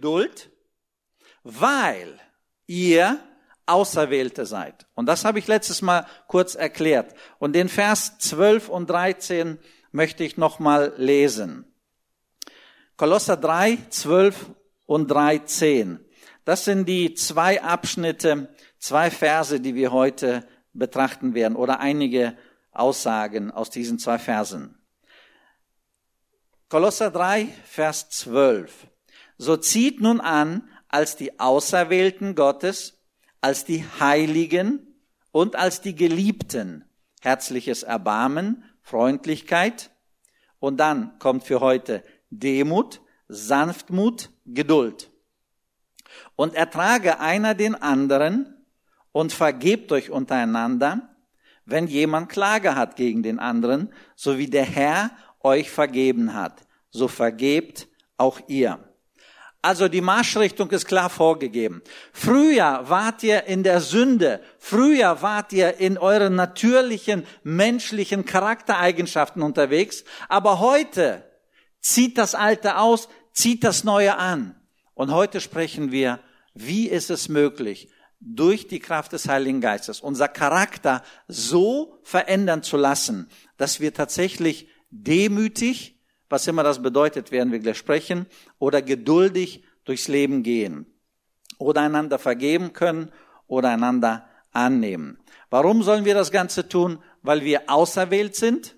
Geduld, weil ihr Auserwählte seid. Und das habe ich letztes Mal kurz erklärt. Und den Vers 12 und 13 möchte ich nochmal lesen. Kolosser 3, 12 und 13. Das sind die zwei Abschnitte, zwei Verse, die wir heute betrachten werden oder einige Aussagen aus diesen zwei Versen. Kolosser 3, Vers 12. So zieht nun an, als die Auserwählten Gottes, als die Heiligen und als die Geliebten herzliches Erbarmen, Freundlichkeit und dann kommt für heute Demut, Sanftmut, Geduld. Und ertrage einer den anderen und vergebt euch untereinander, wenn jemand Klage hat gegen den anderen, so wie der Herr euch vergeben hat, so vergebt auch ihr. Also die Marschrichtung ist klar vorgegeben. Früher wart ihr in der Sünde, früher wart ihr in euren natürlichen menschlichen Charaktereigenschaften unterwegs, aber heute zieht das Alte aus, zieht das Neue an. Und heute sprechen wir, wie ist es möglich, durch die Kraft des Heiligen Geistes unser Charakter so verändern zu lassen, dass wir tatsächlich demütig, was immer das bedeutet, werden wir gleich sprechen, oder geduldig durchs Leben gehen oder einander vergeben können oder einander annehmen. Warum sollen wir das Ganze tun? Weil wir auserwählt sind?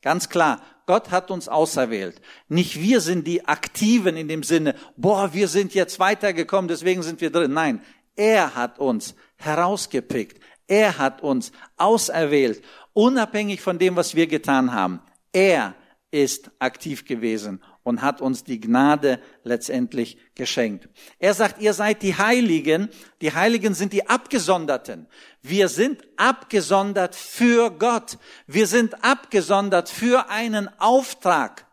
Ganz klar, Gott hat uns auserwählt. Nicht wir sind die Aktiven in dem Sinne, boah, wir sind jetzt weitergekommen, deswegen sind wir drin. Nein, er hat uns herausgepickt. Er hat uns auserwählt, unabhängig von dem, was wir getan haben. Er ist aktiv gewesen und hat uns die Gnade letztendlich geschenkt. Er sagt, ihr seid die Heiligen. Die Heiligen sind die Abgesonderten. Wir sind abgesondert für Gott. Wir sind abgesondert für einen Auftrag.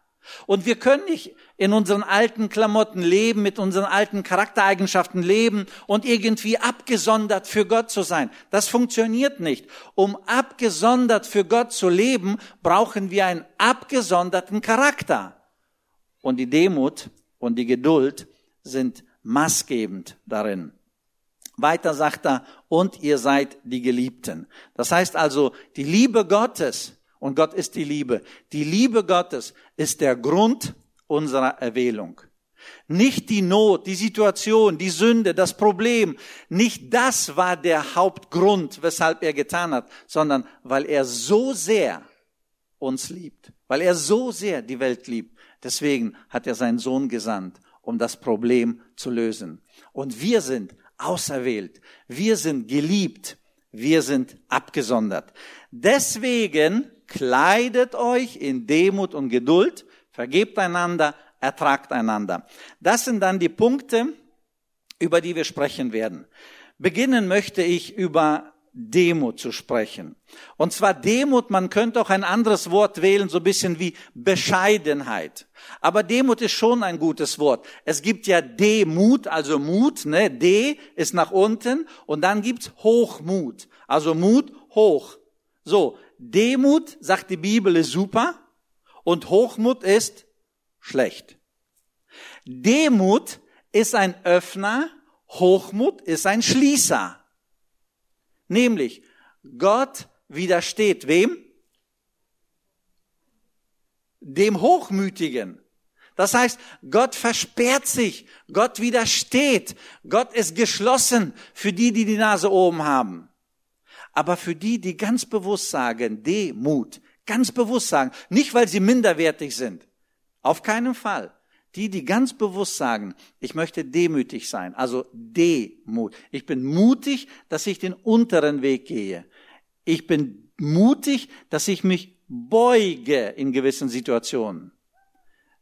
Und wir können nicht in unseren alten Klamotten leben, mit unseren alten Charaktereigenschaften leben und irgendwie abgesondert für Gott zu sein. Das funktioniert nicht. Um abgesondert für Gott zu leben, brauchen wir einen abgesonderten Charakter. Und die Demut und die Geduld sind maßgebend darin. Weiter sagt er, und ihr seid die Geliebten. Das heißt also, die Liebe Gottes, und Gott ist die Liebe, die Liebe Gottes ist der Grund unserer Erwählung. Nicht die Not, die Situation, die Sünde, das Problem, nicht das war der Hauptgrund, weshalb er getan hat, sondern weil er so sehr uns liebt, weil er so sehr die Welt liebt, Deswegen hat er seinen Sohn gesandt, um das Problem zu lösen. Und wir sind auserwählt, wir sind geliebt, wir sind abgesondert. Deswegen kleidet euch in Demut und Geduld, vergebt einander, ertragt einander. Das sind dann die Punkte, über die wir sprechen werden. Beginnen möchte ich über Demut zu sprechen. Und zwar Demut, man könnte auch ein anderes Wort wählen, so ein bisschen wie Bescheidenheit. Aber Demut ist schon ein gutes Wort. Es gibt ja Demut, also Mut, ne? D ist nach unten und dann gibt's Hochmut. Also Mut hoch. So, Demut, sagt die Bibel, ist super und Hochmut ist schlecht. Demut ist ein Öffner, Hochmut ist ein Schließer. Nämlich, Gott widersteht wem? Dem Hochmütigen. Das heißt, Gott versperrt sich, Gott widersteht, Gott ist geschlossen für die, die die Nase oben haben. Aber für die, die ganz bewusst sagen, Demut, ganz bewusst sagen, nicht weil sie minderwertig sind, auf keinen Fall, die, die ganz bewusst sagen, ich möchte demütig sein, also Demut. Ich bin mutig, dass ich den unteren Weg gehe. Ich bin mutig, dass ich mich beuge in gewissen Situationen.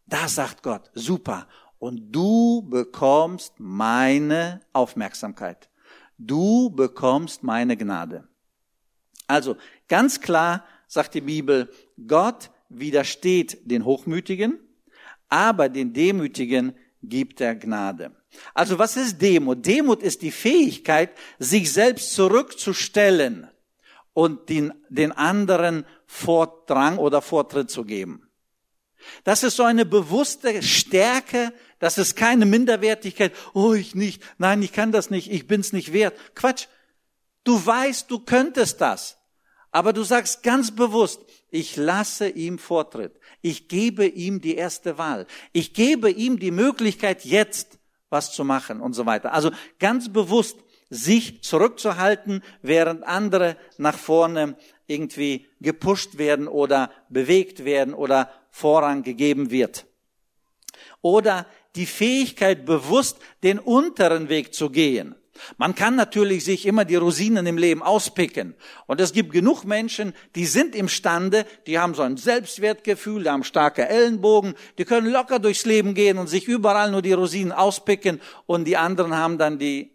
Da sagt Gott, super. Und du bekommst meine Aufmerksamkeit. Du bekommst meine Gnade. Also ganz klar sagt die Bibel, Gott widersteht den Hochmütigen aber den Demütigen gibt er Gnade. Also was ist Demut? Demut ist die Fähigkeit, sich selbst zurückzustellen und den, den anderen Vordrang oder Vortritt zu geben. Das ist so eine bewusste Stärke Das ist keine Minderwertigkeit. Oh, ich nicht. Nein, ich kann das nicht. Ich bin's nicht wert. Quatsch. Du weißt, du könntest das. Aber du sagst ganz bewusst, ich lasse ihm Vortritt. Ich gebe ihm die erste Wahl. Ich gebe ihm die Möglichkeit, jetzt was zu machen und so weiter. Also ganz bewusst sich zurückzuhalten, während andere nach vorne irgendwie gepusht werden oder bewegt werden oder Vorrang gegeben wird. Oder die Fähigkeit, bewusst den unteren Weg zu gehen. Man kann natürlich sich immer die Rosinen im Leben auspicken. Und es gibt genug Menschen, die sind imstande, die haben so ein Selbstwertgefühl, die haben starke Ellenbogen, die können locker durchs Leben gehen und sich überall nur die Rosinen auspicken und die anderen haben dann die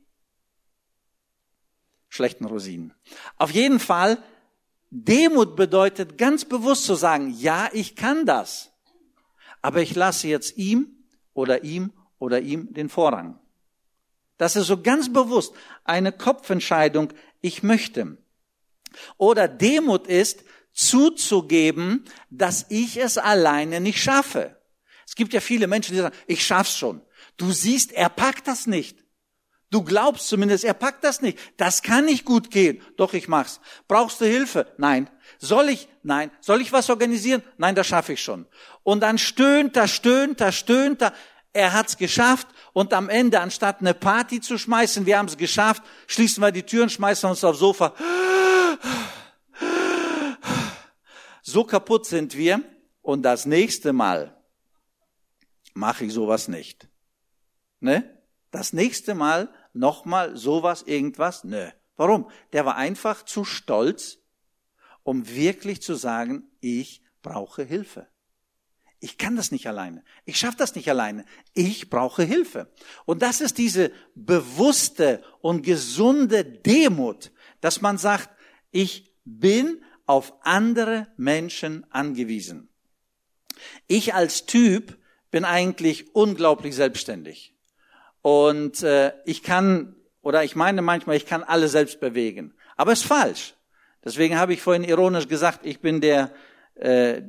schlechten Rosinen. Auf jeden Fall, Demut bedeutet ganz bewusst zu sagen, ja, ich kann das, aber ich lasse jetzt ihm oder ihm oder ihm den Vorrang. Das ist so ganz bewusst eine Kopfentscheidung, ich möchte. Oder Demut ist zuzugeben, dass ich es alleine nicht schaffe. Es gibt ja viele Menschen, die sagen, ich schaff's schon. Du siehst, er packt das nicht. Du glaubst zumindest, er packt das nicht. Das kann nicht gut gehen. Doch, ich mach's. Brauchst du Hilfe? Nein. Soll ich? Nein. Soll ich was organisieren? Nein, das schaffe ich schon. Und dann stöhnt er, stöhnt er, stöhnt er. Er hat's geschafft und am Ende, anstatt eine Party zu schmeißen, wir haben es geschafft, schließen wir die Türen, schmeißen uns aufs Sofa. So kaputt sind wir und das nächste Mal mache ich sowas nicht. Ne? Das nächste Mal nochmal sowas, irgendwas? Nö. Warum? Der war einfach zu stolz, um wirklich zu sagen, ich brauche Hilfe. Ich kann das nicht alleine. Ich schaffe das nicht alleine. Ich brauche Hilfe. Und das ist diese bewusste und gesunde Demut, dass man sagt, ich bin auf andere Menschen angewiesen. Ich als Typ bin eigentlich unglaublich selbstständig. Und äh, ich kann, oder ich meine manchmal, ich kann alle selbst bewegen. Aber es ist falsch. Deswegen habe ich vorhin ironisch gesagt, ich bin der äh,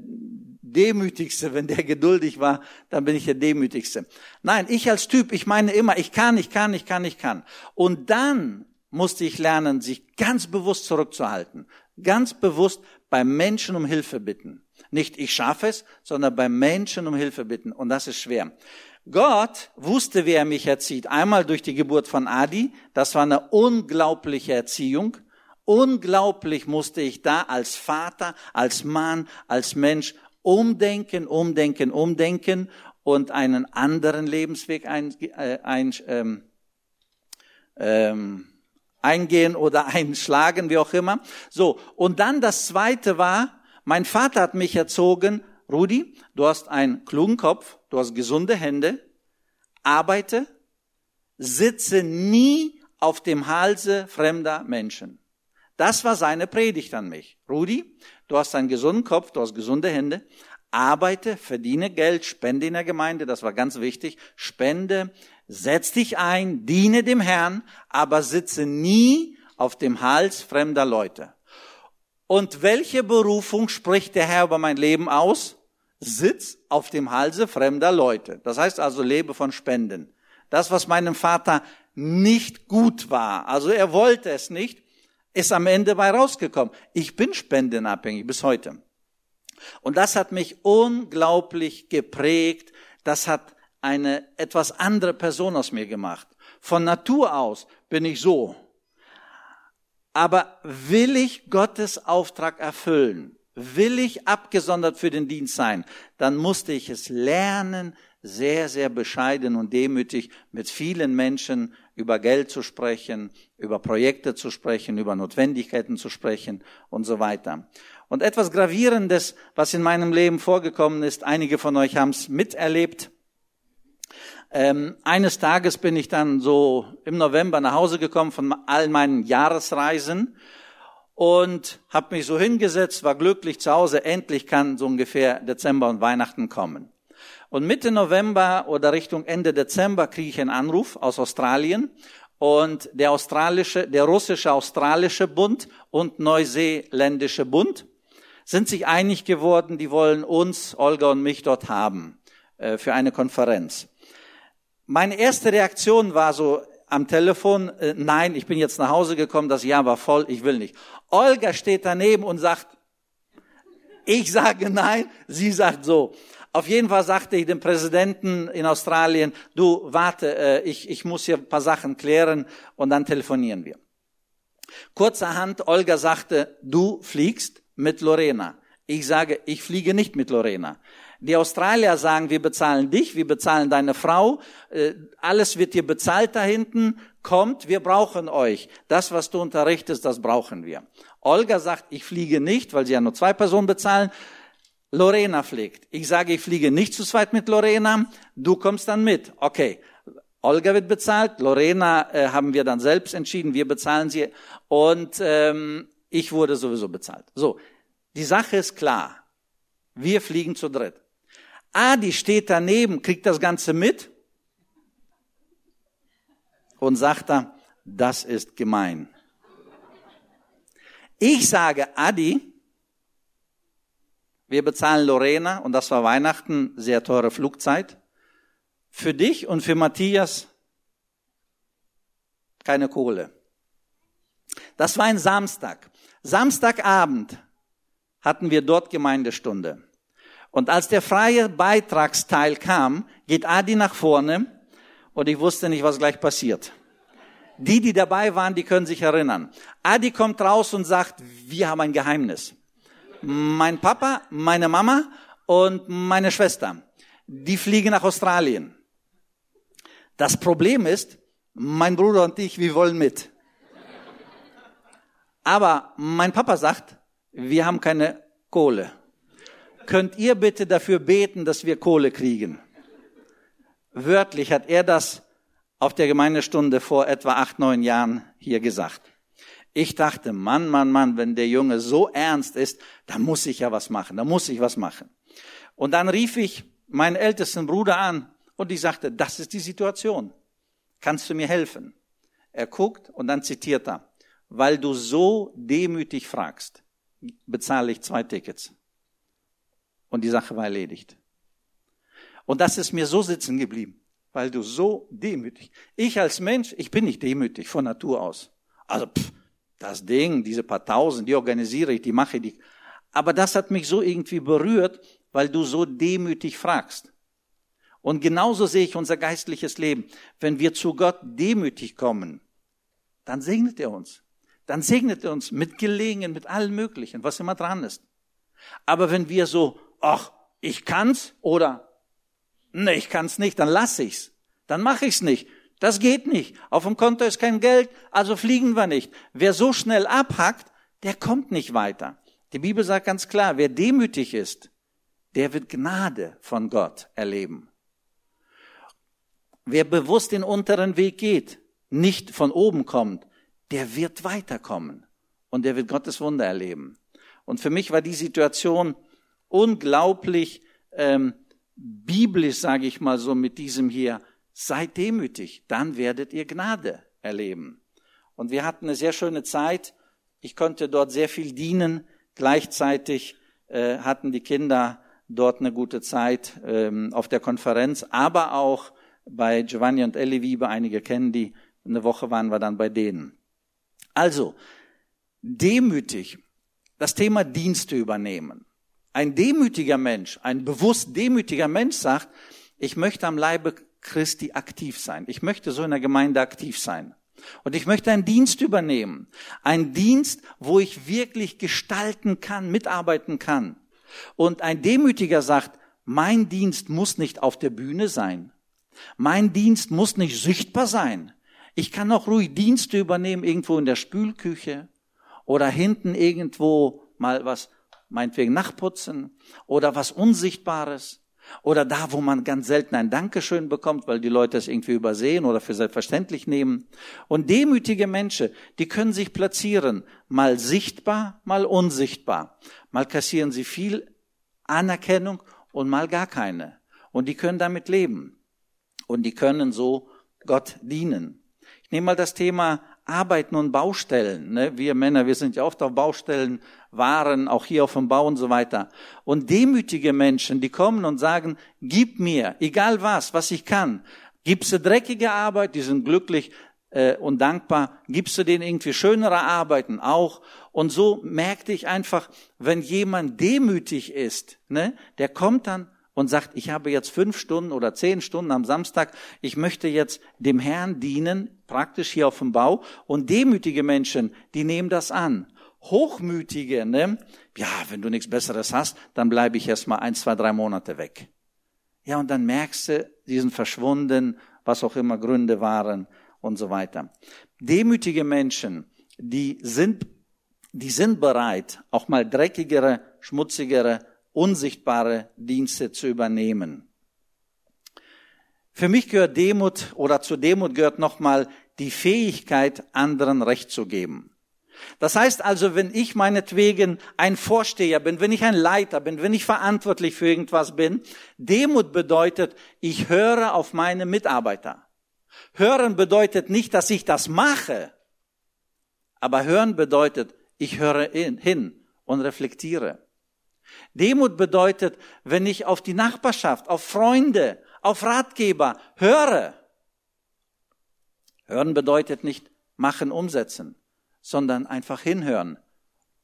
Demütigste, wenn der geduldig war, dann bin ich der Demütigste. Nein, ich als Typ, ich meine immer, ich kann, ich kann, ich kann, ich kann. Und dann musste ich lernen, sich ganz bewusst zurückzuhalten. Ganz bewusst beim Menschen um Hilfe bitten. Nicht ich schaffe es, sondern beim Menschen um Hilfe bitten. Und das ist schwer. Gott wusste, wie er mich erzieht. Einmal durch die Geburt von Adi. Das war eine unglaubliche Erziehung. Unglaublich musste ich da als Vater, als Mann, als Mensch umdenken, umdenken, umdenken und einen anderen Lebensweg ein, äh, ein, ähm, ähm, eingehen oder einschlagen, wie auch immer. So, und dann das Zweite war, mein Vater hat mich erzogen, Rudi, du hast einen klugen Kopf, du hast gesunde Hände, arbeite, sitze nie auf dem Halse fremder Menschen. Das war seine Predigt an mich. Rudi, du hast einen gesunden Kopf, du hast gesunde Hände, arbeite, verdiene Geld, spende in der Gemeinde, das war ganz wichtig, spende, setz dich ein, diene dem Herrn, aber sitze nie auf dem Hals fremder Leute. Und welche Berufung spricht der Herr über mein Leben aus? Sitz auf dem Halse fremder Leute. Das heißt also, lebe von Spenden. Das, was meinem Vater nicht gut war, also er wollte es nicht, ist am Ende bei rausgekommen. Ich bin spendenabhängig bis heute. Und das hat mich unglaublich geprägt. Das hat eine etwas andere Person aus mir gemacht. Von Natur aus bin ich so. Aber will ich Gottes Auftrag erfüllen? Will ich abgesondert für den Dienst sein? Dann musste ich es lernen, sehr, sehr bescheiden und demütig mit vielen Menschen über Geld zu sprechen, über Projekte zu sprechen, über Notwendigkeiten zu sprechen und so weiter. Und etwas Gravierendes, was in meinem Leben vorgekommen ist, einige von euch haben es miterlebt. Ähm, eines Tages bin ich dann so im November nach Hause gekommen von all meinen Jahresreisen und habe mich so hingesetzt, war glücklich zu Hause, endlich kann so ungefähr Dezember und Weihnachten kommen. Und Mitte November oder Richtung Ende Dezember kriege ich einen Anruf aus Australien und der australische, der russische australische Bund und neuseeländische Bund sind sich einig geworden, die wollen uns, Olga und mich dort haben äh, für eine Konferenz. meine erste Reaktion war so am Telefon, äh, nein, ich bin jetzt nach Hause gekommen, das Jahr war voll, ich will nicht. Olga steht daneben und sagt, ich sage nein, sie sagt so. Auf jeden Fall sagte ich dem Präsidenten in Australien, du warte, äh, ich, ich muss hier ein paar Sachen klären und dann telefonieren wir. Kurzerhand, Olga sagte, du fliegst mit Lorena. Ich sage, ich fliege nicht mit Lorena. Die Australier sagen, wir bezahlen dich, wir bezahlen deine Frau, äh, alles wird dir bezahlt da hinten, kommt, wir brauchen euch. Das, was du unterrichtest, das brauchen wir. Olga sagt, ich fliege nicht, weil sie ja nur zwei Personen bezahlen. Lorena fliegt. Ich sage, ich fliege nicht zu zweit mit Lorena, du kommst dann mit. Okay. Olga wird bezahlt, Lorena äh, haben wir dann selbst entschieden, wir bezahlen sie und ähm, ich wurde sowieso bezahlt. So, die Sache ist klar. Wir fliegen zu dritt. Adi steht daneben, kriegt das Ganze mit und sagt da, das ist gemein. Ich sage, Adi, wir bezahlen Lorena, und das war Weihnachten, sehr teure Flugzeit. Für dich und für Matthias keine Kohle. Das war ein Samstag. Samstagabend hatten wir dort Gemeindestunde. Und als der freie Beitragsteil kam, geht Adi nach vorne und ich wusste nicht, was gleich passiert. Die, die dabei waren, die können sich erinnern. Adi kommt raus und sagt, wir haben ein Geheimnis. Mein Papa, meine Mama und meine Schwester, die fliegen nach Australien. Das Problem ist, mein Bruder und ich, wir wollen mit. Aber mein Papa sagt, wir haben keine Kohle. Könnt ihr bitte dafür beten, dass wir Kohle kriegen? Wörtlich hat er das auf der Gemeindestunde vor etwa acht, neun Jahren hier gesagt. Ich dachte, Mann, Mann, Mann, wenn der Junge so ernst ist, da muss ich ja was machen, da muss ich was machen. Und dann rief ich meinen ältesten Bruder an und ich sagte, das ist die Situation. Kannst du mir helfen? Er guckt und dann zitiert er, weil du so demütig fragst, bezahle ich zwei Tickets. Und die Sache war erledigt. Und das ist mir so sitzen geblieben weil du so demütig. Ich als Mensch, ich bin nicht demütig von Natur aus. Also pff, das Ding, diese paar Tausend, die organisiere ich, die mache ich. Aber das hat mich so irgendwie berührt, weil du so demütig fragst. Und genauso sehe ich unser geistliches Leben. Wenn wir zu Gott demütig kommen, dann segnet er uns. Dann segnet er uns mit Gelingen, mit allem Möglichen, was immer dran ist. Aber wenn wir so, ach, ich kann's oder Nee, ich kann's nicht, dann lass ich's. Dann mache ich's nicht. Das geht nicht. Auf dem Konto ist kein Geld, also fliegen wir nicht. Wer so schnell abhackt, der kommt nicht weiter. Die Bibel sagt ganz klar, wer demütig ist, der wird Gnade von Gott erleben. Wer bewusst den unteren Weg geht, nicht von oben kommt, der wird weiterkommen und der wird Gottes Wunder erleben. Und für mich war die Situation unglaublich ähm, biblisch, sage ich mal so, mit diesem hier, seid demütig, dann werdet ihr Gnade erleben. Und wir hatten eine sehr schöne Zeit. Ich konnte dort sehr viel dienen. Gleichzeitig äh, hatten die Kinder dort eine gute Zeit ähm, auf der Konferenz, aber auch bei Giovanni und Ellie Wiebe, einige kennen die, eine Woche waren wir dann bei denen. Also, demütig, das Thema Dienste übernehmen. Ein demütiger Mensch, ein bewusst demütiger Mensch sagt, ich möchte am Leibe Christi aktiv sein. Ich möchte so in der Gemeinde aktiv sein. Und ich möchte einen Dienst übernehmen. Ein Dienst, wo ich wirklich gestalten kann, mitarbeiten kann. Und ein Demütiger sagt, mein Dienst muss nicht auf der Bühne sein. Mein Dienst muss nicht sichtbar sein. Ich kann auch ruhig Dienste übernehmen, irgendwo in der Spülküche oder hinten irgendwo mal was meinetwegen nachputzen oder was Unsichtbares oder da, wo man ganz selten ein Dankeschön bekommt, weil die Leute es irgendwie übersehen oder für selbstverständlich nehmen. Und demütige Menschen, die können sich platzieren, mal sichtbar, mal unsichtbar. Mal kassieren sie viel Anerkennung und mal gar keine. Und die können damit leben. Und die können so Gott dienen. Ich nehme mal das Thema Arbeiten und Baustellen. Ne? Wir Männer, wir sind ja oft auf Baustellen, waren auch hier auf dem Bau und so weiter. Und demütige Menschen, die kommen und sagen, gib mir, egal was, was ich kann. Gibst du dreckige Arbeit, die sind glücklich äh, und dankbar. Gibst du denen irgendwie schönere Arbeiten auch. Und so merkte ich einfach, wenn jemand demütig ist, ne, der kommt dann und sagt, ich habe jetzt fünf Stunden oder zehn Stunden am Samstag, ich möchte jetzt dem Herrn dienen, praktisch hier auf dem Bau. Und demütige Menschen, die nehmen das an. Hochmütige, ne? ja, wenn du nichts Besseres hast, dann bleibe ich erst mal ein, zwei, drei Monate weg. Ja, und dann merkst du, die sind verschwunden, was auch immer Gründe waren und so weiter. Demütige Menschen, die sind, die sind bereit, auch mal dreckigere, schmutzigere unsichtbare Dienste zu übernehmen. Für mich gehört Demut oder zu Demut gehört nochmal die Fähigkeit, anderen Recht zu geben. Das heißt also, wenn ich meinetwegen ein Vorsteher bin, wenn ich ein Leiter bin, wenn ich verantwortlich für irgendwas bin, Demut bedeutet, ich höre auf meine Mitarbeiter. Hören bedeutet nicht, dass ich das mache, aber hören bedeutet, ich höre hin und reflektiere. Demut bedeutet, wenn ich auf die Nachbarschaft, auf Freunde, auf Ratgeber höre. Hören bedeutet nicht machen, umsetzen, sondern einfach hinhören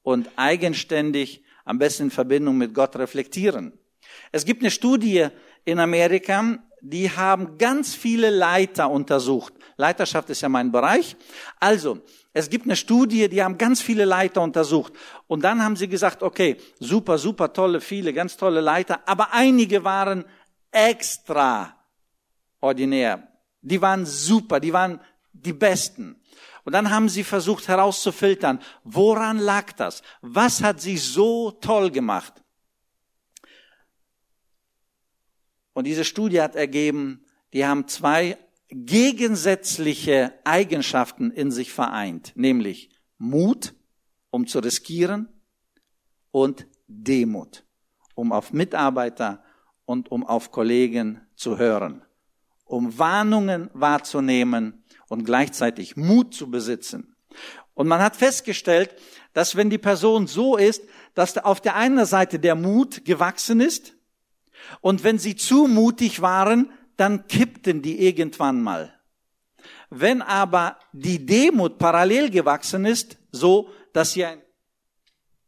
und eigenständig, am besten in Verbindung mit Gott reflektieren. Es gibt eine Studie in Amerika, die haben ganz viele Leiter untersucht. Leiterschaft ist ja mein Bereich. Also, es gibt eine Studie, die haben ganz viele Leiter untersucht. Und dann haben sie gesagt, okay, super, super tolle, viele, ganz tolle Leiter, aber einige waren extra ordinär. Die waren super, die waren die besten. Und dann haben sie versucht herauszufiltern, woran lag das? Was hat sie so toll gemacht? Und diese Studie hat ergeben, die haben zwei gegensätzliche Eigenschaften in sich vereint, nämlich Mut, um zu riskieren, und Demut, um auf Mitarbeiter und um auf Kollegen zu hören, um Warnungen wahrzunehmen und gleichzeitig Mut zu besitzen. Und man hat festgestellt, dass wenn die Person so ist, dass auf der einen Seite der Mut gewachsen ist, und wenn sie zu mutig waren, dann kippten die irgendwann mal. Wenn aber die Demut parallel gewachsen ist, so dass sie ein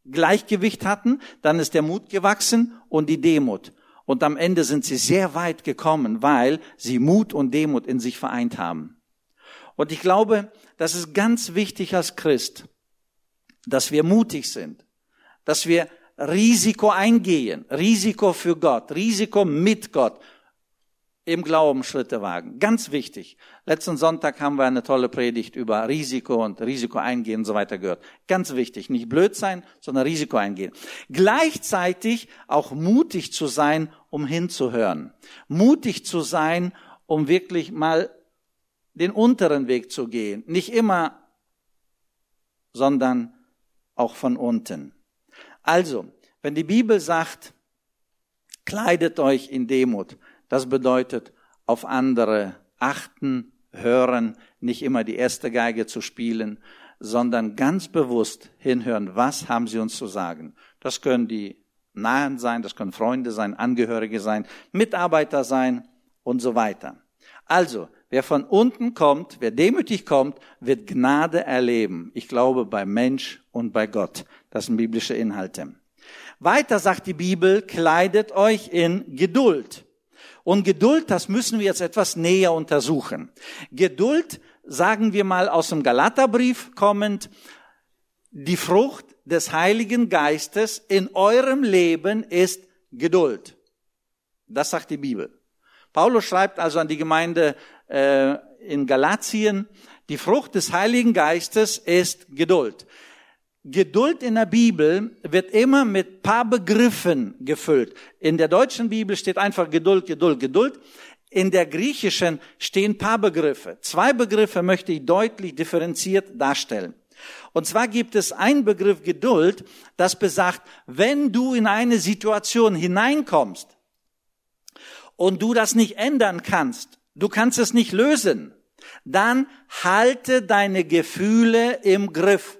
Gleichgewicht hatten, dann ist der Mut gewachsen und die Demut. Und am Ende sind sie sehr weit gekommen, weil sie Mut und Demut in sich vereint haben. Und ich glaube, das ist ganz wichtig als Christ, dass wir mutig sind, dass wir Risiko eingehen, Risiko für Gott, Risiko mit Gott, im Glauben Schritte wagen. Ganz wichtig. Letzten Sonntag haben wir eine tolle Predigt über Risiko und Risiko eingehen und so weiter gehört. Ganz wichtig. Nicht blöd sein, sondern Risiko eingehen. Gleichzeitig auch mutig zu sein, um hinzuhören. Mutig zu sein, um wirklich mal den unteren Weg zu gehen. Nicht immer, sondern auch von unten. Also, wenn die Bibel sagt, kleidet euch in Demut, das bedeutet auf andere achten, hören, nicht immer die erste Geige zu spielen, sondern ganz bewusst hinhören, was haben sie uns zu sagen. Das können die Nahen sein, das können Freunde sein, Angehörige sein, Mitarbeiter sein und so weiter. Also, wer von unten kommt, wer demütig kommt, wird Gnade erleben. Ich glaube bei Mensch und bei Gott. Das sind biblische Inhalte. Weiter sagt die Bibel, kleidet euch in Geduld. Und Geduld, das müssen wir jetzt etwas näher untersuchen. Geduld, sagen wir mal aus dem Galaterbrief kommend, die Frucht des Heiligen Geistes in eurem Leben ist Geduld. Das sagt die Bibel. Paulus schreibt also an die Gemeinde äh, in Galatien, die Frucht des Heiligen Geistes ist Geduld. Geduld in der Bibel wird immer mit paar Begriffen gefüllt. In der deutschen Bibel steht einfach Geduld, Geduld, Geduld. In der griechischen stehen paar Begriffe. Zwei Begriffe möchte ich deutlich differenziert darstellen. Und zwar gibt es einen Begriff Geduld, das besagt, wenn du in eine Situation hineinkommst und du das nicht ändern kannst, du kannst es nicht lösen, dann halte deine Gefühle im Griff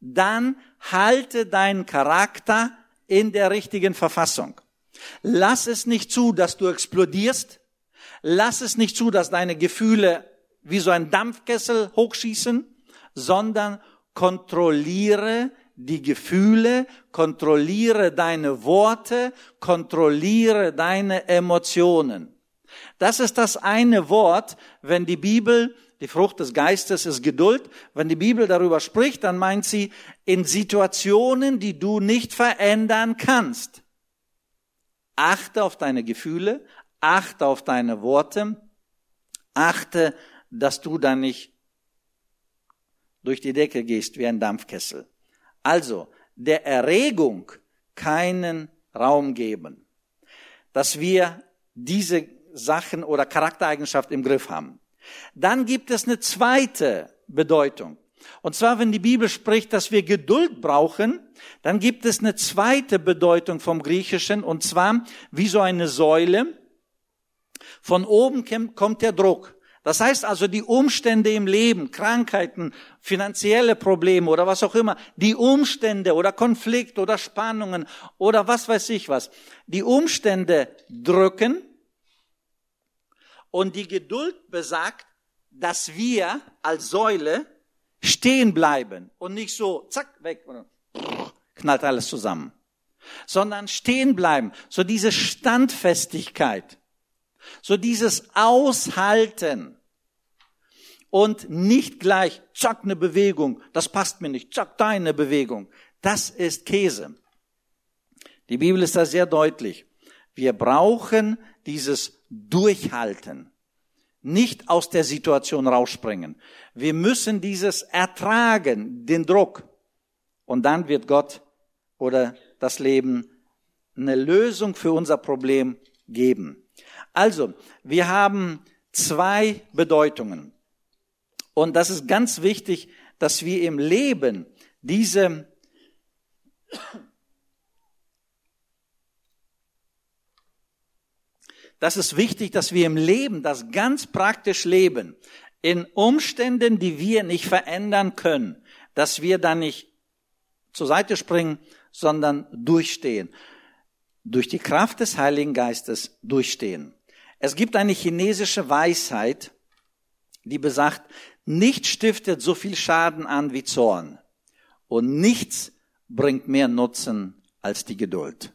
dann halte deinen Charakter in der richtigen Verfassung. Lass es nicht zu, dass du explodierst. Lass es nicht zu, dass deine Gefühle wie so ein Dampfkessel hochschießen, sondern kontrolliere die Gefühle, kontrolliere deine Worte, kontrolliere deine Emotionen. Das ist das eine Wort, wenn die Bibel, die Frucht des Geistes ist Geduld, wenn die Bibel darüber spricht, dann meint sie in Situationen, die du nicht verändern kannst. Achte auf deine Gefühle, achte auf deine Worte, achte, dass du da nicht durch die Decke gehst wie ein Dampfkessel. Also, der Erregung keinen Raum geben, dass wir diese Sachen oder Charaktereigenschaft im Griff haben. Dann gibt es eine zweite Bedeutung. Und zwar, wenn die Bibel spricht, dass wir Geduld brauchen, dann gibt es eine zweite Bedeutung vom Griechischen, und zwar wie so eine Säule. Von oben kommt der Druck. Das heißt also, die Umstände im Leben, Krankheiten, finanzielle Probleme oder was auch immer, die Umstände oder Konflikte oder Spannungen oder was weiß ich was, die Umstände drücken und die Geduld besagt, dass wir als Säule stehen bleiben und nicht so zack weg knallt alles zusammen, sondern stehen bleiben, so diese Standfestigkeit, so dieses Aushalten und nicht gleich, zack, eine Bewegung, das passt mir nicht, zack, deine Bewegung. Das ist Käse. Die Bibel ist da sehr deutlich. Wir brauchen dieses Durchhalten. Nicht aus der Situation rausspringen. Wir müssen dieses ertragen, den Druck. Und dann wird Gott oder das Leben eine Lösung für unser Problem geben. Also, wir haben zwei Bedeutungen. Und das ist ganz wichtig, dass wir im Leben diese Das ist wichtig, dass wir im Leben das ganz praktisch leben. In Umständen, die wir nicht verändern können, dass wir da nicht zur Seite springen, sondern durchstehen. Durch die Kraft des Heiligen Geistes durchstehen. Es gibt eine chinesische Weisheit, die besagt, Nichts stiftet so viel Schaden an wie Zorn. Und nichts bringt mehr Nutzen als die Geduld.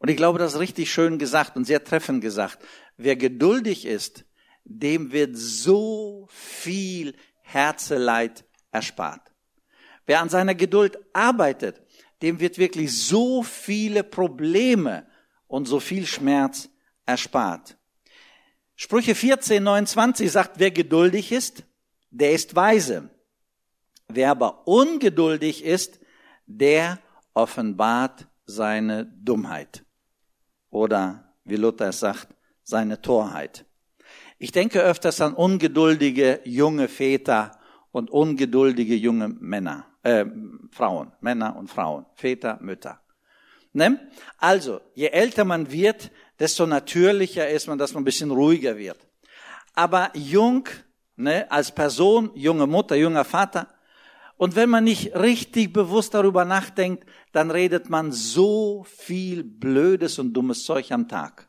Und ich glaube, das ist richtig schön gesagt und sehr treffend gesagt. Wer geduldig ist, dem wird so viel Herzeleid erspart. Wer an seiner Geduld arbeitet, dem wird wirklich so viele Probleme und so viel Schmerz erspart. Sprüche 14, 29 sagt, wer geduldig ist, der ist weise. Wer aber ungeduldig ist, der offenbart seine Dummheit. Oder, wie Luther es sagt, seine Torheit. Ich denke öfters an ungeduldige junge Väter und ungeduldige junge Männer, äh, Frauen, Männer und Frauen, Väter, Mütter. Ne? Also, je älter man wird, desto natürlicher ist man, dass man ein bisschen ruhiger wird. Aber jung, ne, als Person, junge Mutter, junger Vater, und wenn man nicht richtig bewusst darüber nachdenkt, dann redet man so viel blödes und dummes Zeug am Tag.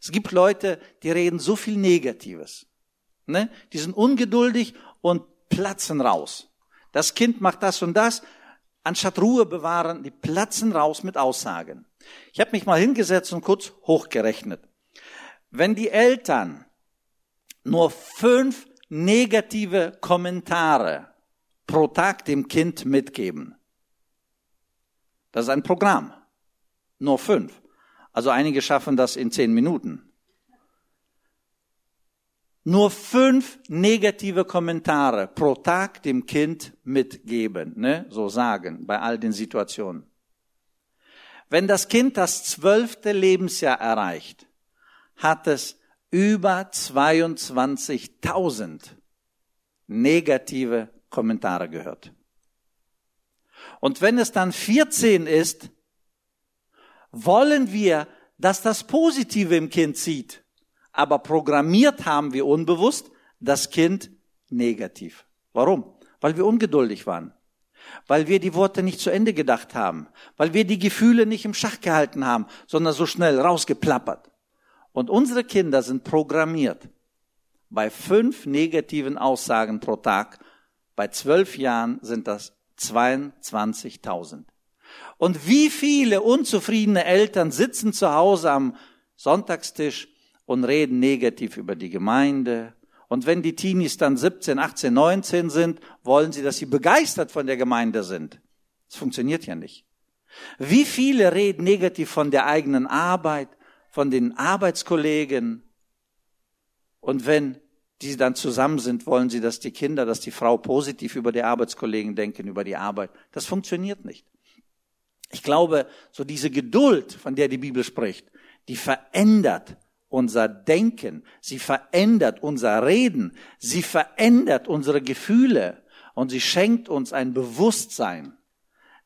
Es gibt Leute, die reden so viel Negatives. Ne? Die sind ungeduldig und platzen raus. Das Kind macht das und das. Anstatt Ruhe bewahren, die platzen raus mit Aussagen. Ich habe mich mal hingesetzt und kurz hochgerechnet. Wenn die Eltern nur fünf negative Kommentare pro Tag dem Kind mitgeben, das ist ein Programm. Nur fünf. Also einige schaffen das in zehn Minuten. Nur fünf negative Kommentare pro Tag dem Kind mitgeben, ne? so sagen, bei all den Situationen. Wenn das Kind das zwölfte Lebensjahr erreicht, hat es über 22.000 negative Kommentare gehört. Und wenn es dann 14 ist, wollen wir, dass das Positive im Kind sieht. Aber programmiert haben wir unbewusst das Kind negativ. Warum? Weil wir ungeduldig waren weil wir die Worte nicht zu Ende gedacht haben, weil wir die Gefühle nicht im Schach gehalten haben, sondern so schnell rausgeplappert. Und unsere Kinder sind programmiert. Bei fünf negativen Aussagen pro Tag, bei zwölf Jahren sind das 22.000. Und wie viele unzufriedene Eltern sitzen zu Hause am Sonntagstisch und reden negativ über die Gemeinde. Und wenn die Teenies dann 17, 18, 19 sind, wollen sie, dass sie begeistert von der Gemeinde sind. Das funktioniert ja nicht. Wie viele reden negativ von der eigenen Arbeit, von den Arbeitskollegen? Und wenn die dann zusammen sind, wollen sie, dass die Kinder, dass die Frau positiv über die Arbeitskollegen denken, über die Arbeit. Das funktioniert nicht. Ich glaube, so diese Geduld, von der die Bibel spricht, die verändert unser Denken, sie verändert unser Reden, sie verändert unsere Gefühle und sie schenkt uns ein Bewusstsein,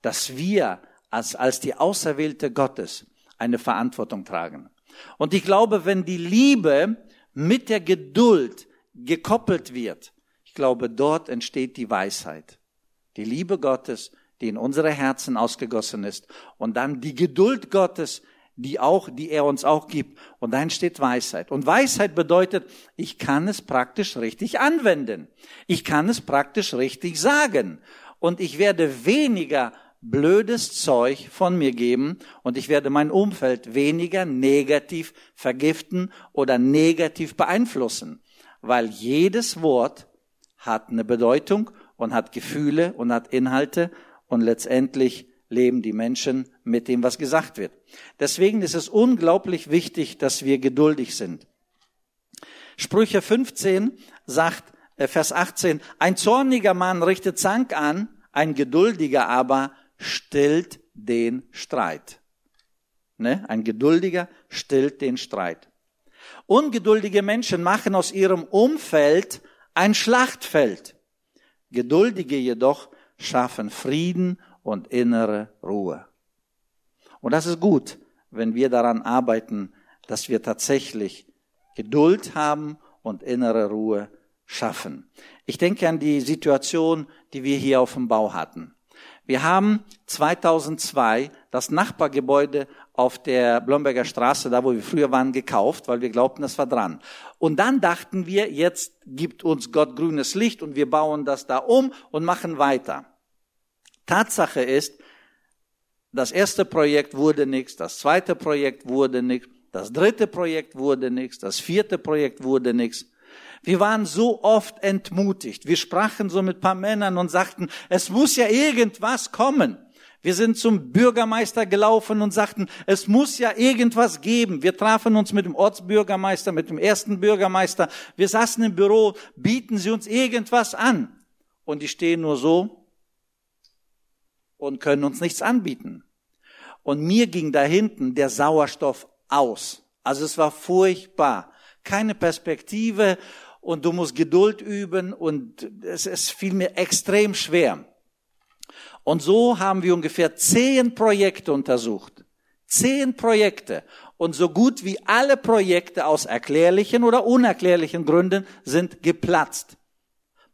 dass wir als, als die Auserwählte Gottes eine Verantwortung tragen. Und ich glaube, wenn die Liebe mit der Geduld gekoppelt wird, ich glaube, dort entsteht die Weisheit. Die Liebe Gottes, die in unsere Herzen ausgegossen ist und dann die Geduld Gottes, die auch, die er uns auch gibt. Und da entsteht Weisheit. Und Weisheit bedeutet, ich kann es praktisch richtig anwenden. Ich kann es praktisch richtig sagen. Und ich werde weniger blödes Zeug von mir geben und ich werde mein Umfeld weniger negativ vergiften oder negativ beeinflussen, weil jedes Wort hat eine Bedeutung und hat Gefühle und hat Inhalte und letztendlich leben die Menschen mit dem, was gesagt wird. Deswegen ist es unglaublich wichtig, dass wir geduldig sind. Sprüche 15 sagt, äh, Vers 18, ein zorniger Mann richtet Zank an, ein geduldiger aber stillt den Streit. Ne? Ein geduldiger stillt den Streit. Ungeduldige Menschen machen aus ihrem Umfeld ein Schlachtfeld. Geduldige jedoch schaffen Frieden und innere Ruhe. Und das ist gut, wenn wir daran arbeiten, dass wir tatsächlich Geduld haben und innere Ruhe schaffen. Ich denke an die Situation, die wir hier auf dem Bau hatten. Wir haben 2002 das Nachbargebäude auf der Blomberger Straße, da wo wir früher waren, gekauft, weil wir glaubten, das war dran. Und dann dachten wir, jetzt gibt uns Gott grünes Licht und wir bauen das da um und machen weiter. Tatsache ist, das erste Projekt wurde nichts, das zweite Projekt wurde nichts, das dritte Projekt wurde nichts, das vierte Projekt wurde nichts. Wir waren so oft entmutigt. Wir sprachen so mit paar Männern und sagten, es muss ja irgendwas kommen. Wir sind zum Bürgermeister gelaufen und sagten, es muss ja irgendwas geben. Wir trafen uns mit dem Ortsbürgermeister, mit dem ersten Bürgermeister. Wir saßen im Büro, bieten Sie uns irgendwas an. Und die stehen nur so und können uns nichts anbieten. Und mir ging da hinten der Sauerstoff aus. Also es war furchtbar. Keine Perspektive und du musst Geduld üben und es, es fiel mir extrem schwer. Und so haben wir ungefähr zehn Projekte untersucht. Zehn Projekte. Und so gut wie alle Projekte aus erklärlichen oder unerklärlichen Gründen sind geplatzt.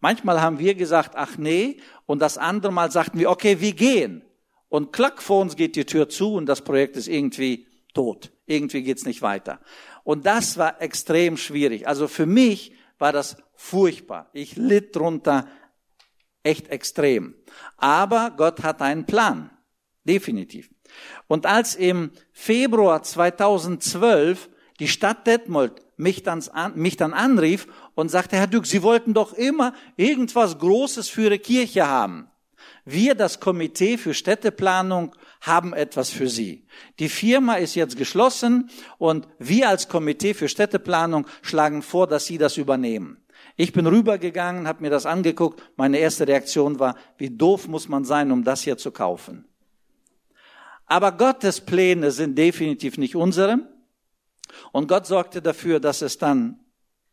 Manchmal haben wir gesagt, ach nee, und das andere Mal sagten wir, okay, wir gehen. Und klack, vor uns geht die Tür zu und das Projekt ist irgendwie tot. Irgendwie geht's nicht weiter. Und das war extrem schwierig. Also für mich war das furchtbar. Ich litt drunter echt extrem. Aber Gott hat einen Plan. Definitiv. Und als im Februar 2012 die Stadt Detmold mich dann, mich dann anrief und sagte, Herr Dück, Sie wollten doch immer irgendwas Großes für Ihre Kirche haben. Wir, das Komitee für Städteplanung, haben etwas für Sie. Die Firma ist jetzt geschlossen und wir als Komitee für Städteplanung schlagen vor, dass Sie das übernehmen. Ich bin rübergegangen, habe mir das angeguckt. Meine erste Reaktion war, wie doof muss man sein, um das hier zu kaufen. Aber Gottes Pläne sind definitiv nicht unsere. Und Gott sorgte dafür, dass es dann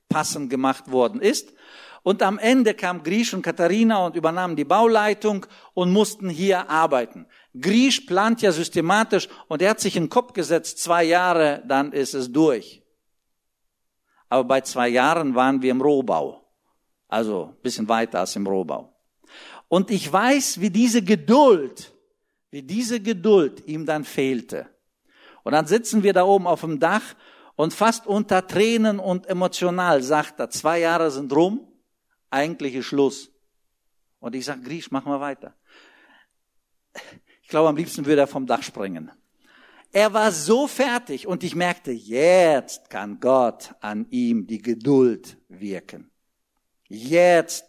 passend gemacht worden ist. Und am Ende kam Griesch und Katharina und übernahmen die Bauleitung und mussten hier arbeiten. Griesch plant ja systematisch und er hat sich in den Kopf gesetzt, zwei Jahre, dann ist es durch. Aber bei zwei Jahren waren wir im Rohbau. Also bisschen weiter als im Rohbau. Und ich weiß, wie diese Geduld, wie diese Geduld ihm dann fehlte. Und dann sitzen wir da oben auf dem Dach Und fast unter Tränen und emotional sagt er, zwei Jahre sind rum, eigentlich ist Schluss. Und ich sage, Griesch, mach mal weiter. Ich glaube, am liebsten würde er vom Dach springen. Er war so fertig und ich merkte, jetzt kann Gott an ihm die Geduld wirken. Jetzt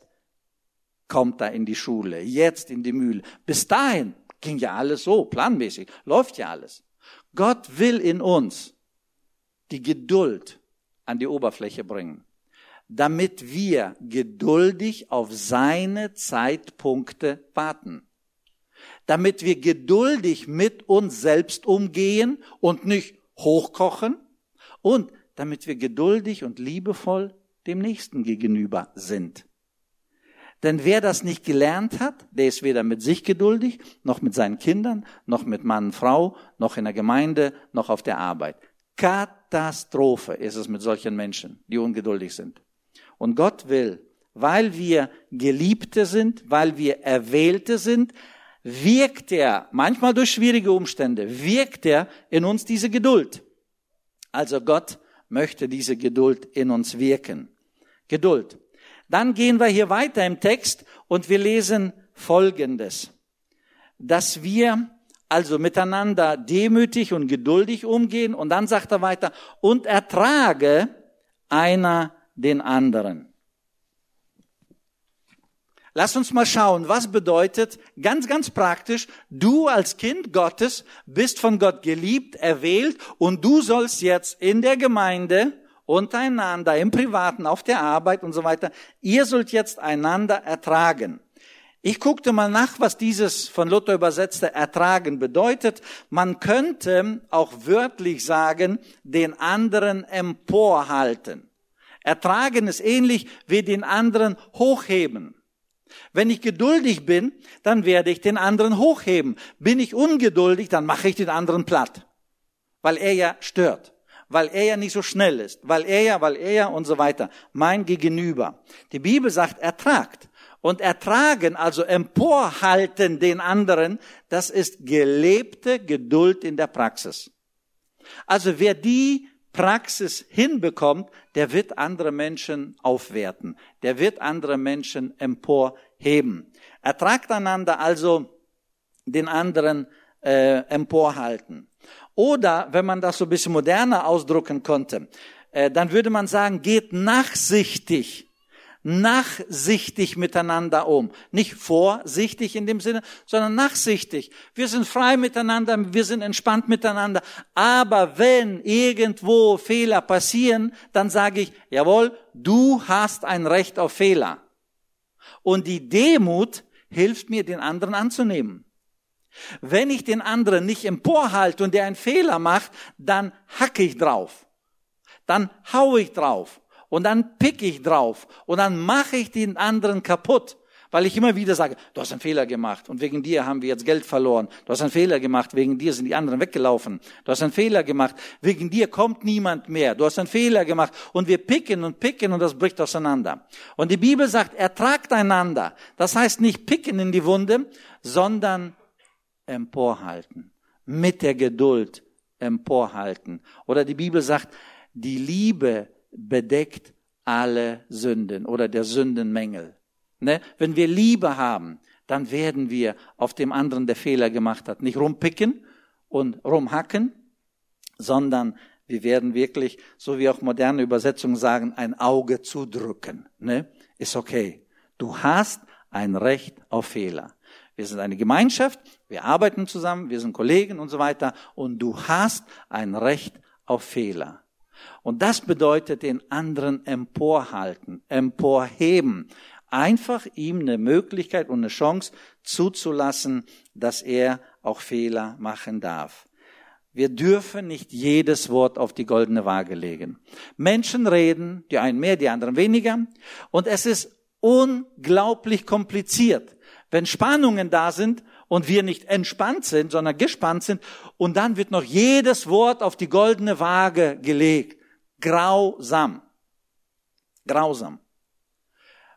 kommt er in die Schule, jetzt in die Mühle. Bis dahin ging ja alles so, planmäßig, läuft ja alles. Gott will in uns die Geduld an die Oberfläche bringen, damit wir geduldig auf seine Zeitpunkte warten damit wir geduldig mit uns selbst umgehen und nicht hochkochen und damit wir geduldig und liebevoll dem Nächsten gegenüber sind. Denn wer das nicht gelernt hat, der ist weder mit sich geduldig, noch mit seinen Kindern, noch mit Mann und Frau, noch in der Gemeinde, noch auf der Arbeit. Katastrophe ist es mit solchen Menschen, die ungeduldig sind. Und Gott will, weil wir Geliebte sind, weil wir Erwählte sind, wirkt er, manchmal durch schwierige Umstände, wirkt er in uns diese Geduld. Also Gott möchte diese Geduld in uns wirken. Geduld. Dann gehen wir hier weiter im Text und wir lesen Folgendes. Dass wir also miteinander demütig und geduldig umgehen und dann sagt er weiter, und ertrage einer den anderen. Lass uns mal schauen, was bedeutet ganz, ganz praktisch, du als Kind Gottes bist von Gott geliebt, erwählt und du sollst jetzt in der Gemeinde, untereinander, im Privaten, auf der Arbeit und so weiter, ihr sollt jetzt einander ertragen. Ich guckte mal nach, was dieses von Luther übersetzte Ertragen bedeutet. Man könnte auch wörtlich sagen, den anderen emporhalten. Ertragen ist ähnlich wie den anderen hochheben. Wenn ich geduldig bin, dann werde ich den anderen hochheben. Bin ich ungeduldig, dann mache ich den anderen platt. Weil er ja stört. Weil er ja nicht so schnell ist. Weil er ja, weil er ja und so weiter. Mein Gegenüber. Die Bibel sagt, ertragt. Und ertragen, also emporhalten den anderen, das ist gelebte Geduld in der Praxis. Also wer die Praxis hinbekommt, der wird andere Menschen aufwerten, der wird andere Menschen emporheben. Ertragt einander also den anderen äh, emporhalten. Oder, wenn man das so ein bisschen moderner ausdrucken konnte, äh, dann würde man sagen, geht nachsichtig nachsichtig miteinander um. Nicht vorsichtig in dem Sinne, sondern nachsichtig. Wir sind frei miteinander, wir sind entspannt miteinander. Aber wenn irgendwo Fehler passieren, dann sage ich, jawohl, du hast ein Recht auf Fehler. Und die Demut hilft mir, den anderen anzunehmen. Wenn ich den anderen nicht emporhalte und der einen Fehler macht, dann hacke ich drauf. Dann hau ich drauf und dann pick ich drauf und dann mache ich den anderen kaputt. Weil ich immer wieder sage, du hast einen Fehler gemacht und wegen dir haben wir jetzt Geld verloren. Du hast einen Fehler gemacht, wegen dir sind die anderen weggelaufen. Du hast einen Fehler gemacht, wegen dir kommt niemand mehr. Du hast einen Fehler gemacht und wir picken und picken und das bricht auseinander. Und die Bibel sagt, ertragt einander. Das heißt nicht picken in die Wunde, sondern emporhalten. Mit der Geduld emporhalten. Oder die Bibel sagt, die Liebe bedeckt alle Sünden oder der Sündenmängel. Ne? Wenn wir Liebe haben, dann werden wir auf dem anderen, der Fehler gemacht hat, nicht rumpicken und rumhacken, sondern wir werden wirklich, so wie auch moderne Übersetzungen sagen, ein Auge zudrücken. Ne? Ist okay. Du hast ein Recht auf Fehler. Wir sind eine Gemeinschaft, wir arbeiten zusammen, wir sind Kollegen und so weiter und du hast ein Recht auf Fehler. Und das bedeutet den anderen emporhalten, emporheben. Einfach ihm eine Möglichkeit und eine Chance zuzulassen, dass er auch Fehler machen darf. Wir dürfen nicht jedes Wort auf die goldene Waage legen. Menschen reden, die einen mehr, die anderen weniger. Und es ist unglaublich kompliziert. Wenn Spannungen da sind und wir nicht entspannt sind, sondern gespannt sind, und dann wird noch jedes Wort auf die goldene Waage gelegt. Grausam. Grausam.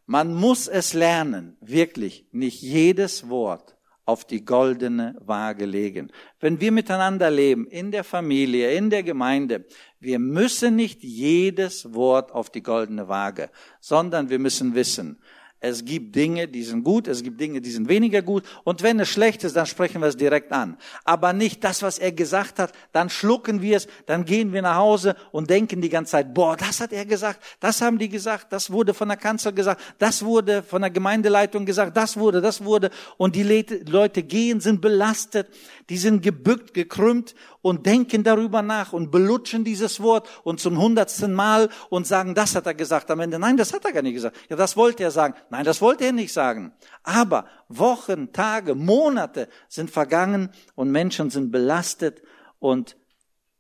Man muss es lernen, wirklich nicht jedes Wort auf die goldene Waage legen. Wenn wir miteinander leben, in der Familie, in der Gemeinde, wir müssen nicht jedes Wort auf die goldene Waage, sondern wir müssen wissen, es gibt Dinge, die sind gut, es gibt Dinge, die sind weniger gut. Und wenn es schlecht ist, dann sprechen wir es direkt an. Aber nicht das, was er gesagt hat, dann schlucken wir es, dann gehen wir nach Hause und denken die ganze Zeit, boah, das hat er gesagt, das haben die gesagt, das wurde von der Kanzler gesagt, das wurde von der Gemeindeleitung gesagt, das wurde, das wurde. Und die Leute gehen, sind belastet, die sind gebückt, gekrümmt und denken darüber nach und belutschen dieses Wort und zum hundertsten Mal und sagen, das hat er gesagt am Ende. Nein, das hat er gar nicht gesagt. Ja, das wollte er sagen. Nein, das wollte er nicht sagen. Aber Wochen, Tage, Monate sind vergangen und Menschen sind belastet und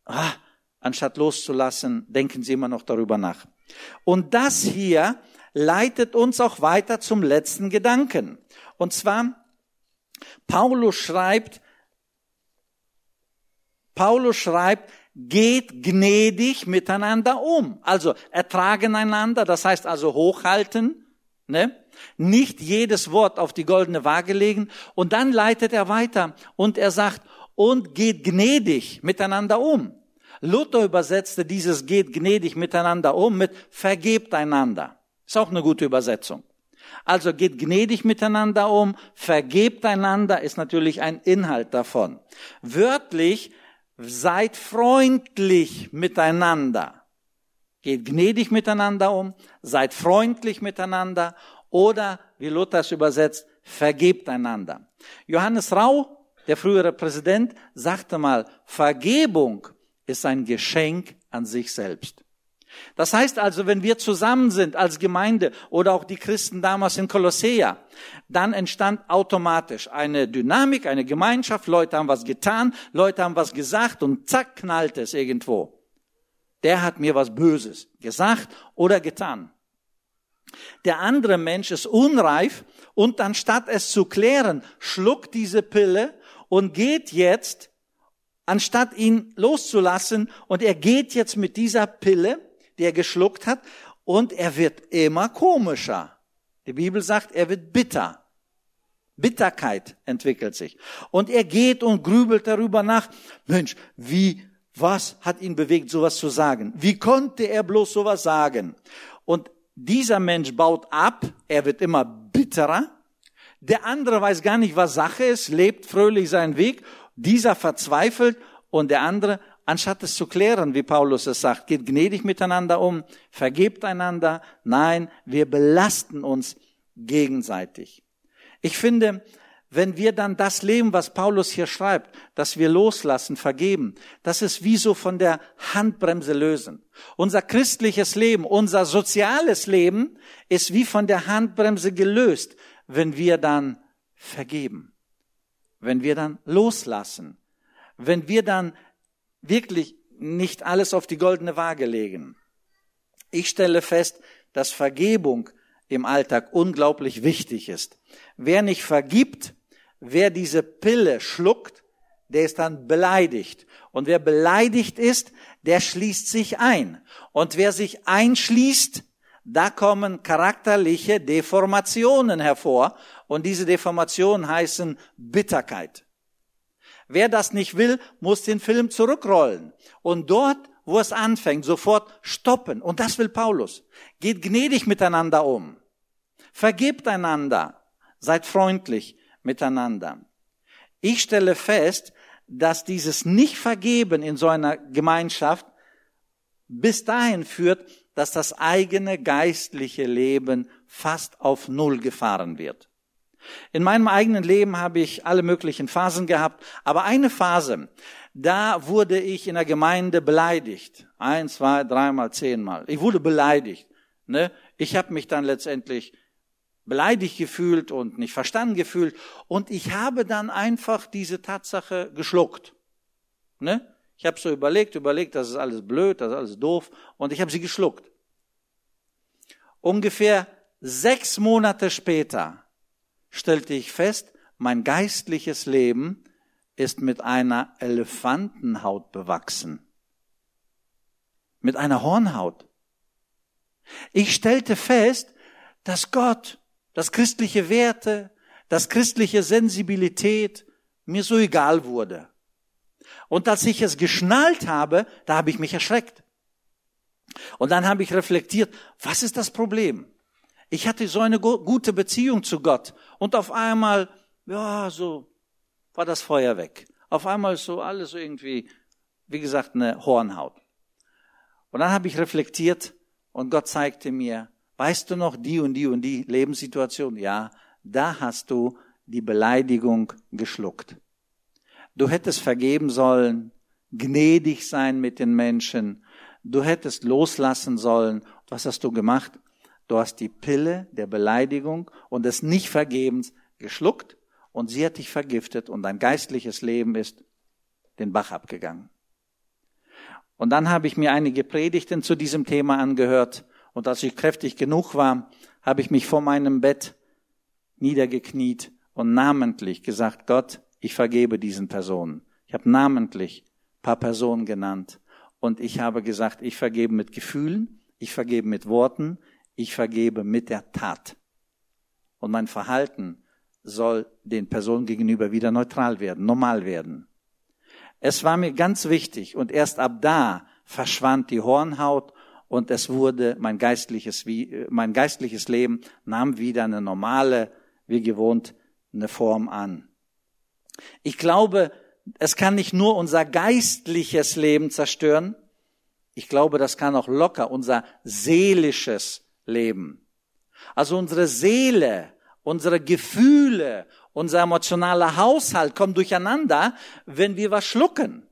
ah, anstatt loszulassen, denken sie immer noch darüber nach. Und das hier leitet uns auch weiter zum letzten Gedanken. Und zwar, Paulus schreibt, Paulus schreibt, geht gnädig miteinander um. Also ertragen einander, das heißt also hochhalten, ne? Nicht jedes Wort auf die goldene Waage legen. Und dann leitet er weiter und er sagt, und geht gnädig miteinander um. Luther übersetzte dieses geht gnädig miteinander um mit vergebt einander. Ist auch eine gute Übersetzung. Also geht gnädig miteinander um, vergebt einander ist natürlich ein Inhalt davon. Wörtlich seid freundlich miteinander. Geht gnädig miteinander um, seid freundlich miteinander oder, wie Luther es übersetzt, vergebt einander. Johannes Rau, der frühere Präsident, sagte mal, Vergebung ist ein Geschenk an sich selbst. Das heißt also, wenn wir zusammen sind als Gemeinde oder auch die Christen damals in Kolossea, dann entstand automatisch eine Dynamik, eine Gemeinschaft, Leute haben was getan, Leute haben was gesagt und zack knallt es irgendwo. Der hat mir was Böses gesagt oder getan. Der andere Mensch ist unreif und anstatt es zu klären, schluckt diese Pille und geht jetzt, anstatt ihn loszulassen, und er geht jetzt mit dieser Pille, die er geschluckt hat, und er wird immer komischer. Die Bibel sagt, er wird bitter. Bitterkeit entwickelt sich. Und er geht und grübelt darüber nach, Mensch, wie, was hat ihn bewegt, sowas zu sagen? Wie konnte er bloß sowas sagen? Und dieser Mensch baut ab, er wird immer bitterer. Der andere weiß gar nicht, was Sache ist, lebt fröhlich seinen Weg. Dieser verzweifelt und der andere, anstatt es zu klären, wie Paulus es sagt, geht gnädig miteinander um, vergebt einander. Nein, wir belasten uns gegenseitig. Ich finde, wenn wir dann das leben, was Paulus hier schreibt, dass wir loslassen, vergeben, das ist wie so von der Handbremse lösen. Unser christliches Leben, unser soziales Leben ist wie von der Handbremse gelöst, wenn wir dann vergeben, wenn wir dann loslassen, wenn wir dann wirklich nicht alles auf die goldene Waage legen. Ich stelle fest, dass Vergebung im Alltag unglaublich wichtig ist. Wer nicht vergibt, wer diese Pille schluckt, der ist dann beleidigt. Und wer beleidigt ist, der schließt sich ein. Und wer sich einschließt, da kommen charakterliche Deformationen hervor. Und diese Deformationen heißen Bitterkeit. Wer das nicht will, muss den Film zurückrollen. Und dort, wo es anfängt, sofort stoppen. Und das will Paulus. Geht gnädig miteinander um. Vergebt einander. Seid freundlich miteinander. Ich stelle fest, dass dieses Nicht-Vergeben in so einer Gemeinschaft bis dahin führt, dass das eigene geistliche Leben fast auf Null gefahren wird. In meinem eigenen Leben habe ich alle möglichen Phasen gehabt, aber eine Phase, da wurde ich in der Gemeinde beleidigt. Ein, zwei, dreimal, zehnmal. Ich wurde beleidigt. Ne? Ich habe mich dann letztendlich beleidigt gefühlt und nicht verstanden gefühlt. Und ich habe dann einfach diese Tatsache geschluckt. Ne? Ich habe so überlegt, überlegt, das ist alles blöd, das ist alles doof. Und ich habe sie geschluckt. Ungefähr sechs Monate später stellte ich fest, mein geistliches Leben ist mit einer Elefantenhaut bewachsen. Mit einer Hornhaut. Ich stellte fest, dass Gott dass christliche Werte, dass christliche Sensibilität mir so egal wurde. Und als ich es geschnallt habe, da habe ich mich erschreckt. Und dann habe ich reflektiert, was ist das Problem? Ich hatte so eine gute Beziehung zu Gott und auf einmal, ja, so war das Feuer weg. Auf einmal ist so alles irgendwie, wie gesagt, eine Hornhaut. Und dann habe ich reflektiert und Gott zeigte mir, weißt du noch die und die und die Lebenssituation? Ja, da hast du die Beleidigung geschluckt. Du hättest vergeben sollen, gnädig sein mit den Menschen. Du hättest loslassen sollen. Was hast du gemacht? Du hast die Pille der Beleidigung und des Nichtvergebens geschluckt und sie hat dich vergiftet und dein geistliches Leben ist den Bach abgegangen. Und dann habe ich mir einige Predigten zu diesem Thema angehört und als ich kräftig genug war, habe ich mich vor meinem Bett niedergekniet und namentlich gesagt, Gott, ich vergebe diesen Personen. Ich habe namentlich paar Personen genannt und ich habe gesagt, ich vergebe mit Gefühlen, ich vergebe mit Worten, ich vergebe mit der Tat. Und mein Verhalten soll den Personen gegenüber wieder neutral werden, normal werden. Es war mir ganz wichtig und erst ab da verschwand die Hornhaut und es wurde mein geistliches, mein geistliches Leben nahm wieder eine normale, wie gewohnt, eine Form an. Ich glaube, es kann nicht nur unser geistliches Leben zerstören, ich glaube, das kann auch locker unser seelisches Leben. Also unsere Seele, unsere Gefühle, unser emotionaler Haushalt kommt durcheinander, wenn wir was schlucken.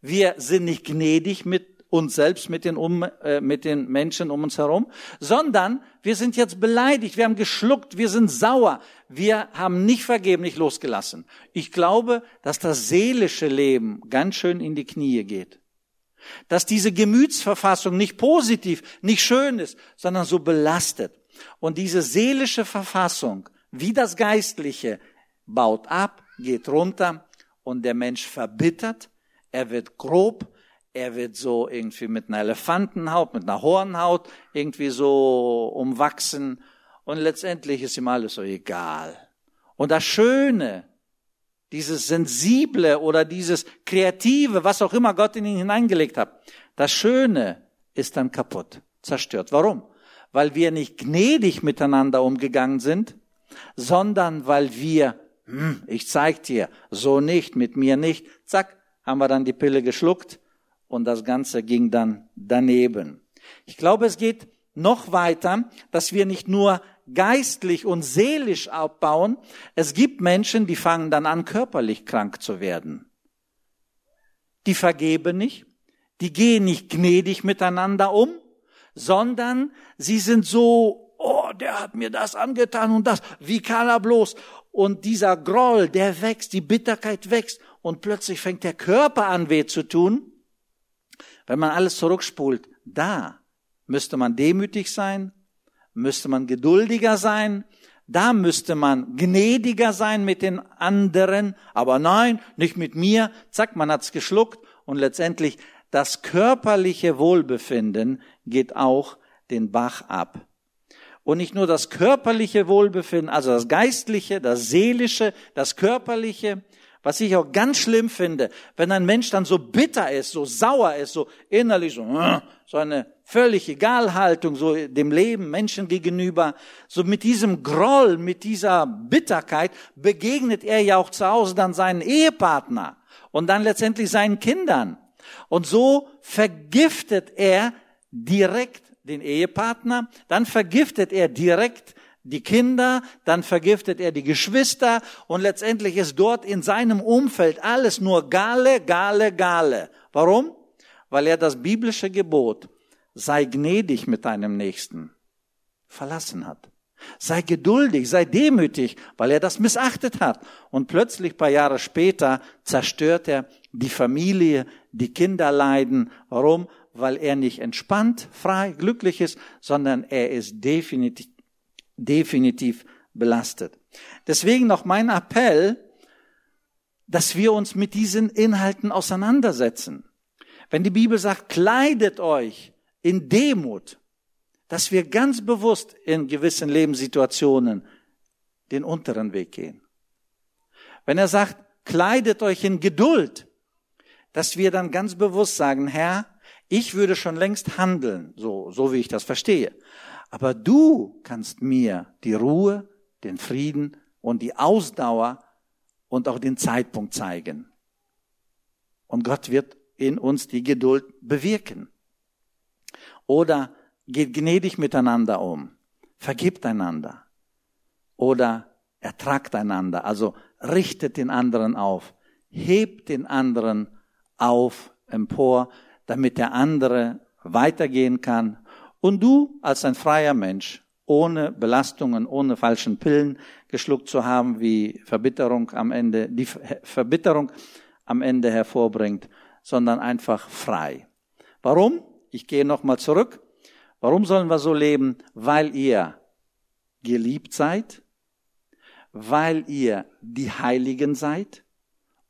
Wir sind nicht gnädig mit uns selbst, mit den, um, äh, mit den Menschen um uns herum, sondern wir sind jetzt beleidigt, wir haben geschluckt, wir sind sauer, wir haben nicht vergeben, nicht losgelassen. Ich glaube, dass das seelische Leben ganz schön in die Knie geht. Dass diese Gemütsverfassung nicht positiv, nicht schön ist, sondern so belastet. Und diese seelische Verfassung, wie das Geistliche, baut ab, geht runter und der Mensch verbittert, er wird grob, er wird so irgendwie mit einer Elefantenhaut, mit einer Hornhaut irgendwie so umwachsen und letztendlich ist ihm alles so egal. Und das Schöne, dieses Sensible oder dieses Kreative, was auch immer Gott in ihn hineingelegt hat, das Schöne ist dann kaputt, zerstört. Warum? Weil wir nicht gnädig miteinander umgegangen sind, sondern weil wir, hm, ich zeig dir, so nicht, mit mir nicht, zack, haben wir dann die Pille geschluckt und das Ganze ging dann daneben. Ich glaube, es geht noch weiter, dass wir nicht nur geistlich und seelisch abbauen. Es gibt Menschen, die fangen dann an, körperlich krank zu werden. Die vergeben nicht, die gehen nicht gnädig miteinander um, sondern sie sind so, oh, der hat mir das angetan und das, wie kann er bloß? Und dieser Groll, der wächst, die Bitterkeit wächst und plötzlich fängt der Körper an weh zu tun wenn man alles zurückspult, da müsste man demütig sein, müsste man geduldiger sein, da müsste man gnädiger sein mit den anderen, aber nein, nicht mit mir. Zack, man hat's geschluckt und letztendlich das körperliche Wohlbefinden geht auch den Bach ab. Und nicht nur das körperliche Wohlbefinden, also das geistliche, das seelische, das körperliche, was ich auch ganz schlimm finde, wenn ein Mensch dann so bitter ist, so sauer ist, so innerlich so, äh, so eine völlig Egalhaltung, so dem Leben, Menschen gegenüber, so mit diesem Groll, mit dieser Bitterkeit begegnet er ja auch zu Hause dann seinen Ehepartner und dann letztendlich seinen Kindern. Und so vergiftet er direkt den Ehepartner, dann vergiftet er direkt die Kinder, dann vergiftet er die Geschwister und letztendlich ist dort in seinem Umfeld alles nur Gale, Gale, Gale. Warum? Weil er das biblische Gebot, sei gnädig mit deinem Nächsten, verlassen hat. Sei geduldig, sei demütig, weil er das missachtet hat. Und plötzlich, paar Jahre später, zerstört er die Familie, die Kinder leiden. Warum? Weil er nicht entspannt, frei, glücklich ist, sondern er ist definitiv definitiv belastet. Deswegen noch mein Appell, dass wir uns mit diesen Inhalten auseinandersetzen. Wenn die Bibel sagt, kleidet euch in Demut, dass wir ganz bewusst in gewissen Lebenssituationen den unteren Weg gehen. Wenn er sagt, kleidet euch in Geduld, dass wir dann ganz bewusst sagen, Herr, ich würde schon längst handeln, so, so wie ich das verstehe. Aber du kannst mir die Ruhe, den Frieden und die Ausdauer und auch den Zeitpunkt zeigen. Und Gott wird in uns die Geduld bewirken. Oder geht gnädig miteinander um, vergibt einander. Oder ertragt einander, also richtet den anderen auf, hebt den anderen auf, empor, damit der andere weitergehen kann. Und du als ein freier Mensch, ohne Belastungen, ohne falschen Pillen geschluckt zu haben, wie Verbitterung am Ende, die Verbitterung am Ende hervorbringt, sondern einfach frei. Warum? Ich gehe nochmal zurück. Warum sollen wir so leben? Weil ihr geliebt seid, weil ihr die Heiligen seid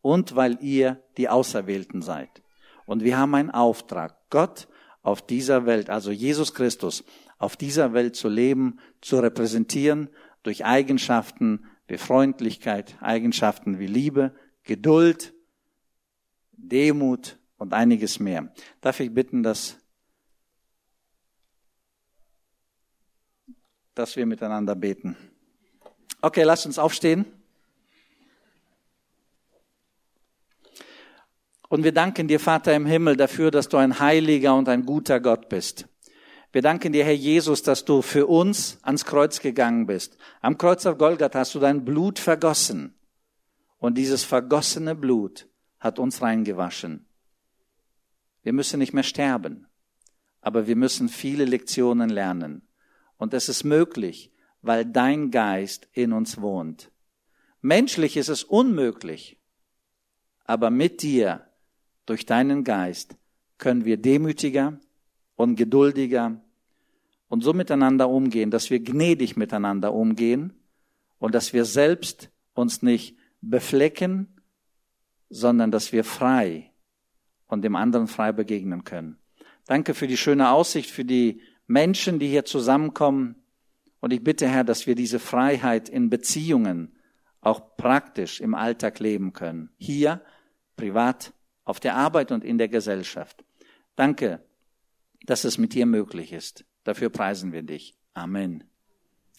und weil ihr die Auserwählten seid. Und wir haben einen Auftrag, Gott auf dieser Welt, also Jesus Christus, auf dieser Welt zu leben, zu repräsentieren durch Eigenschaften wie Freundlichkeit, Eigenschaften wie Liebe, Geduld, Demut und einiges mehr. Darf ich bitten, dass, dass wir miteinander beten? Okay, lasst uns aufstehen. Und wir danken dir, Vater im Himmel, dafür, dass du ein heiliger und ein guter Gott bist. Wir danken dir, Herr Jesus, dass du für uns ans Kreuz gegangen bist. Am Kreuz auf Golgatha hast du dein Blut vergossen. Und dieses vergossene Blut hat uns reingewaschen. Wir müssen nicht mehr sterben, aber wir müssen viele Lektionen lernen. Und es ist möglich, weil dein Geist in uns wohnt. Menschlich ist es unmöglich, aber mit dir durch deinen Geist können wir demütiger und geduldiger und so miteinander umgehen, dass wir gnädig miteinander umgehen und dass wir selbst uns nicht beflecken, sondern dass wir frei und dem anderen frei begegnen können. Danke für die schöne Aussicht, für die Menschen, die hier zusammenkommen. Und ich bitte, Herr, dass wir diese Freiheit in Beziehungen auch praktisch im Alltag leben können. Hier, privat, auf der Arbeit und in der Gesellschaft. Danke, dass es mit dir möglich ist. Dafür preisen wir dich. Amen.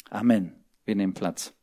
Amen. Wir nehmen Platz.